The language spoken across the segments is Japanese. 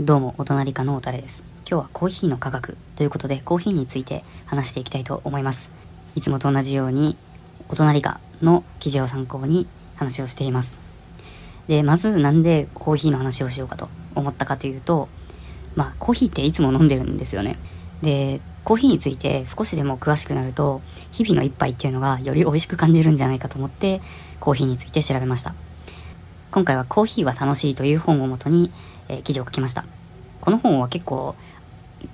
どうも、お隣かのおたれです。今日はコーヒーの価格ということで、コーヒーについて話していきたいと思います。いつもと同じように、お隣かの記事を参考に話をしています。で、まずなんでコーヒーの話をしようかと思ったかというと、まあ、コーヒーっていつも飲んでるんですよね。で、コーヒーについて少しでも詳しくなると、日々の一杯っていうのがより美味しく感じるんじゃないかと思って、コーヒーについて調べました。今回はコーヒーは楽しいという本をもとに、え、記事を書きました。この本は結構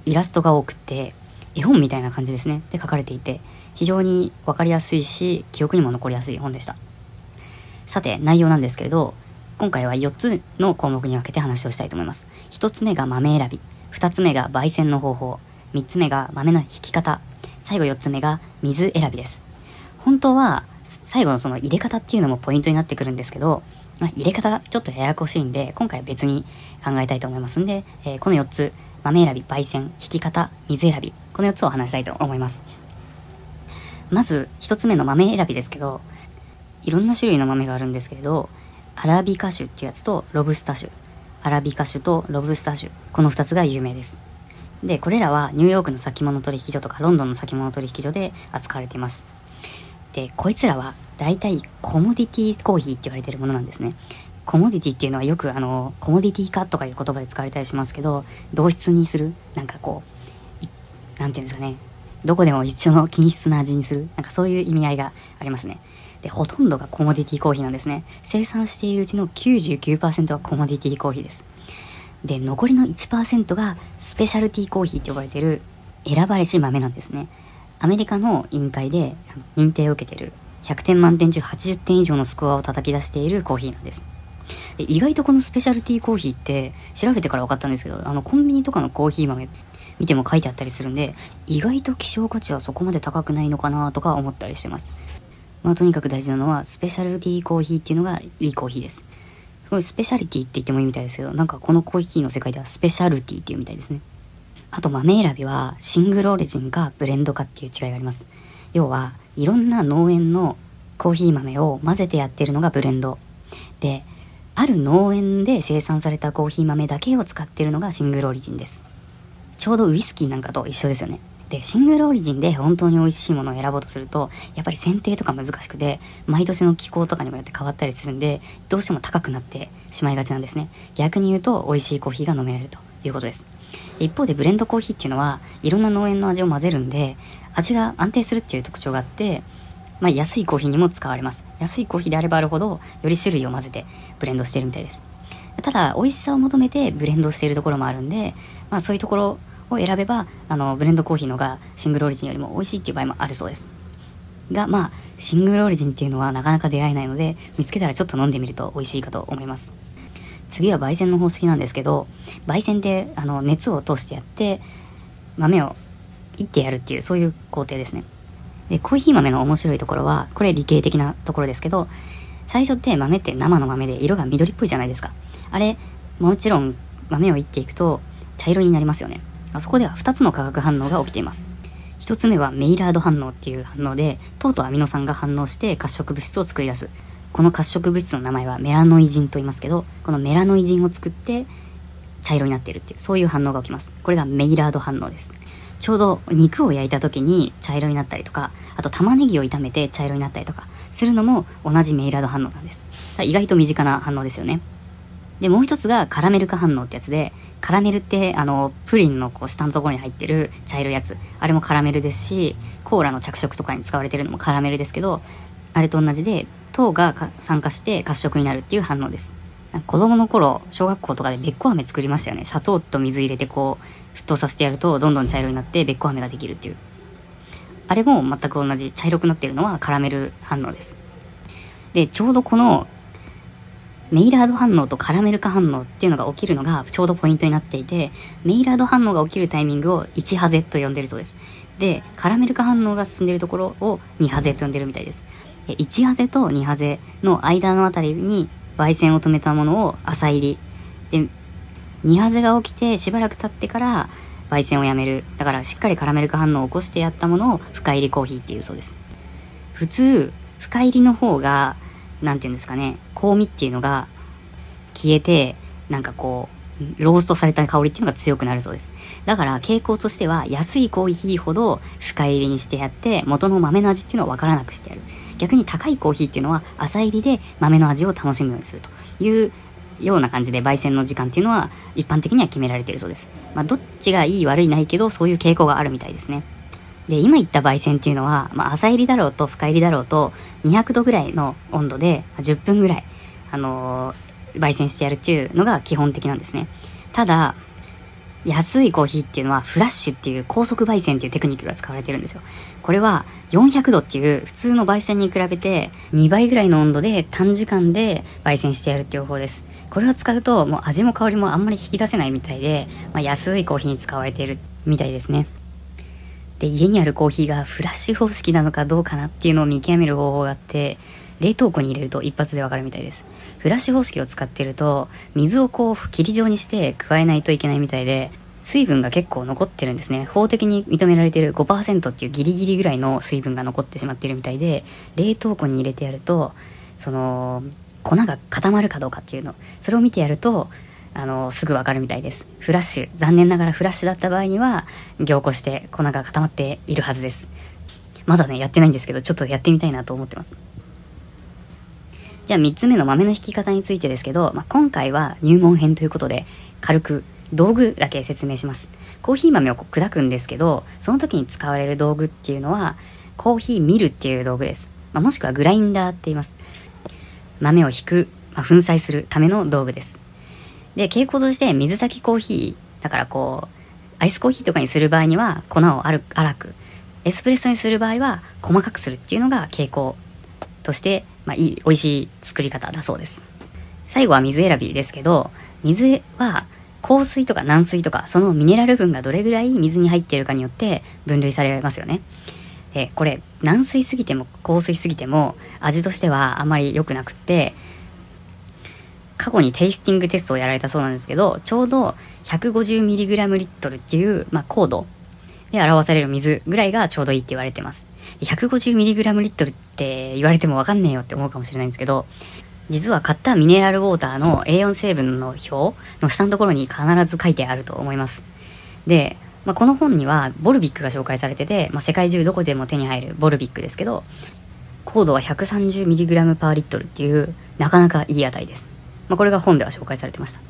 イラストが多くて、絵本みたいな感じですね。で書かれていて、非常にわかりやすいし、記憶にも残りやすい本でした。さて、内容なんですけれど、今回は4つの項目に分けて話をしたいと思います。1つ目が豆選び、2つ目が焙煎の方法、3つ目が豆の引き方、最後4つ目が水選びです。本当は、最後のその入れ方っていうのもポイントになってくるんですけど、まあ、入れ方ちょっとややこしいんで、今回は別に考えたいと思いますんで、えー、この4つ、豆選び、焙煎、引き方、水選び、この4つを話したいと思います。まず、1つ目の豆選びですけど、いろんな種類の豆があるんですけれど、アラビカ種っていうやつとロブスタ種。アラビカ種とロブスタ種。この2つが有名です。で、これらはニューヨークの先物取引所とかロンドンの先物取引所で扱われています。で、こいつらは大体コモディティコーヒーって言われてるものなんですね。コモディティっていうのはよくあの、コモディティ化とかいう言葉で使われたりしますけど、同質にするなんかこう、なんていうんですかね。どこでも一緒の均質な味にするなんかそういう意味合いがありますね。で、ほとんどがコモディティコーヒーなんですね。生産しているうちの99%はコモディティコーヒーです。で、残りの1%がスペシャルティーコーヒーって呼ばれてる選ばれし豆なんですね。アメリカの委員会で認定を受けてる100点満点中80点以上のスコアを叩き出しているコーヒーなんです。で意外とこのスペシャルティーコーヒーって調べてから分かったんですけど、あのコンビニとかのコーヒー豆見ても書いてあったりするんで、意外と希少価値はそこまで高くないのかなとか思ったりしてます。まあとにかく大事なのは、スペシャルティーコーヒーっていうのがいいコーヒーです。すごいスペシャリティって言ってもいいみたいですけど、なんかこのコーヒーの世界ではスペシャルティっていうみたいですね。あと豆選びはシングルオリジンかブレンドかっていう違いがあります。要はいろんな農園のコーヒー豆を混ぜてやってるのがブレンド。で、ある農園で生産されたコーヒー豆だけを使ってるのがシングルオリジンです。ちょうどウイスキーなんかと一緒ですよね。で、シングルオリジンで本当に美味しいものを選ぼうとすると、やっぱり選定とか難しくて、毎年の気候とかにもよって変わったりするんで、どうしても高くなってしまいがちなんですね。逆に言うと、美味しいコーヒーが飲められるということです。一方でブレンドコーヒーっていうのはいろんな農園の味を混ぜるんで味が安定するっていう特徴があってまあ安いコーヒーにも使われます。安いコーヒーであればあるほどより種類を混ぜてブレンドしてるみたいです。ただ美味しさを求めてブレンドしているところもあるんでまあそういうところを選べばあのブレンドコーヒーのがシングルオリジンよりも美味しいっていう場合もあるそうです。がまあシングルオリジンっていうのはなかなか出会えないので見つけたらちょっと飲んでみると美味しいかと思います。次は焙煎の方式なんですけど、焙煎ってあの熱を通してやって、豆をいってやるっていう、そういう工程ですね。で、コーヒー豆の面白いところは、これ理系的なところですけど、最初って豆って生の豆で色が緑っぽいじゃないですか。あれ、もちろん豆をいっていくと茶色になりますよね。あそこでは2つの化学反応が起きています。1つ目はメイラード反応っていう反応で、糖とアミノ酸が反応して褐色物質を作り出す。この褐色物質の名前はメラノイジンと言いますけど、このメラノイジンを作って茶色になっているっていう、そういう反応が起きます。これがメイラード反応です。ちょうど肉を焼いた時に茶色になったりとか、あと玉ねぎを炒めて茶色になったりとかするのも同じメイラード反応なんです。意外と身近な反応ですよね。で、もう一つがカラメル化反応ってやつで、カラメルってあの、プリンのこう下のところに入ってる茶色いやつ。あれもカラメルですし、コーラの着色とかに使われてるのもカラメルですけど、あれと同じで糖が酸化して褐色になるっていう反応です。子供の頃、小学校とかでべっこ飴作りましたよね。砂糖と水入れてこう、沸騰させてやると、どんどん茶色になってべっこ飴ができるっていう。あれも全く同じ、茶色くなってるのはカラメル反応です。で、ちょうどこの、メイラード反応とカラメル化反応っていうのが起きるのがちょうどポイントになっていて、メイラード反応が起きるタイミングを1ハゼと呼んでるそうです。で、カラメル化反応が進んでるところを2ハゼと呼んでるみたいです。1ハゼと2ハゼの間のあたりに焙煎を止めたものを朝入り。で、2ハゼが起きてしばらく経ってから焙煎をやめる。だからしっかりカラメル化反応を起こしてやったものを深入りコーヒーっていうそうです。普通、深入りの方が、なんていうんですかね、香味っていうのが消えて、なんかこう、ローストされた香りっていうのが強くなるそうです。だから傾向としては安いコーヒーほど深入りにしてやって元の豆の味っていうのをわからなくしてやる。逆に高いコーヒーっていうのは浅入りで豆の味を楽しむようにするというような感じで焙煎の時間っていうのは一般的には決められてるそうです。まあ、どっちがいい悪いないけどそういう傾向があるみたいですね。で、今言った焙煎っていうのは、まあ、朝入りだろうと深入りだろうと200度ぐらいの温度で10分ぐらい、あのー、焙煎してやるっていうのが基本的なんですね。ただ、安いコーヒーっていうのはフラッシュっていう高速焙煎っていうテクニックが使われてるんですよ。これは400度っていう普通の焙煎に比べて2倍ぐらいの温度で短時間で焙煎してやるっていう方法です。これを使うともう味も香りもあんまり引き出せないみたいで、まあ、安いコーヒーに使われているみたいですね。で、家にあるコーヒーがフラッシュ方式なのかどうかなっていうのを見極める方法があって、冷凍庫に入れると一発でわかるみたいです。フラッシュ方式を使ってると、水をこう霧状にして加えないといけないみたいで、水分が結構残ってるんですね。法的に認められている5%っていうギリギリぐらいの水分が残ってしまっているみたいで、冷凍庫に入れてやると、その、粉が固まるかどうかっていうの、それを見てやると、あの、すぐわかるみたいです。フラッシュ、残念ながらフラッシュだった場合には、凝固して粉が固まっているはずです。まだね、やってないんですけど、ちょっとやってみたいなと思ってます。じゃあ3つ目の豆の引き方についてですけど、まあ、今回は入門編ということで、軽く道具だけ説明します。コーヒー豆を砕くんですけど、その時に使われる道具っていうのは、コーヒーミルっていう道具です。まあ、もしくはグラインダーって言います。豆を引く、まあ、粉砕するための道具です。で、傾向として水炊きコーヒー、だからこう、アイスコーヒーとかにする場合には粉を粗く、エスプレッソにする場合は細かくするっていうのが傾向として、まあ、いい、美味しい作り方だそうです。最後は水選びですけど、水は硬水とか軟水とか、そのミネラル分がどれぐらい水に入っているかによって分類されますよね。で、これ、軟水すぎても硬水すぎても味としてはあまり良くなくって、過去にテイスティングテストをやられたそうなんですけど、ちょうど 150mg リットルっていう、まあ、高度で表される水ぐらいがちょうどいいって言われてます。150mg リットルって言われてもわかんねえよって思うかもしれないんですけど、実は買ったミネラルウォーターの A4 成分の表の下のところに必ず書いてあると思います。で、まあ、この本にはボルビックが紹介されてて、まあ、世界中どこでも手に入るボルビックですけど、高度は 130mg パーリットルっていうなかなかいい値です。まあ、これが本では紹介されてました。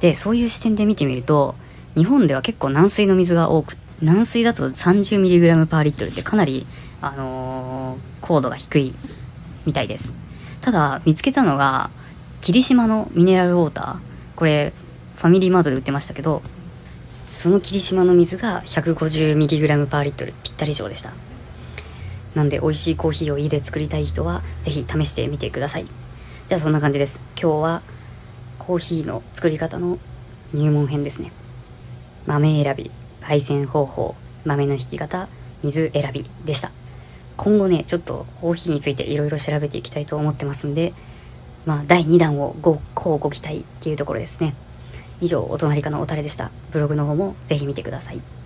で、そういう視点で見てみると、日本では結構軟水の水が多く、軟水だと 30mg パーリットルってかなり、あのー、高度が低いみたいです。ただ、見つけたのが、霧島のミネラルウォーター。これ、ファミリーマートで売ってましたけど、その霧島の水が 150mg パーリットルぴったり以上でした。なんで美味しいコーヒーを家で作りたい人はぜひ試してみてください。じゃあそんな感じです。今日はコーヒーの作り方の入門編ですね。豆選び、焙煎方法、豆の引き方、水選びでした。今後ね、ちょっとコーヒーについていろいろ調べていきたいと思ってますんで、まあ、第2弾をご、こうご期待っていうところですね。以上、お隣かのおたれでした。ブログの方もぜひ見てください。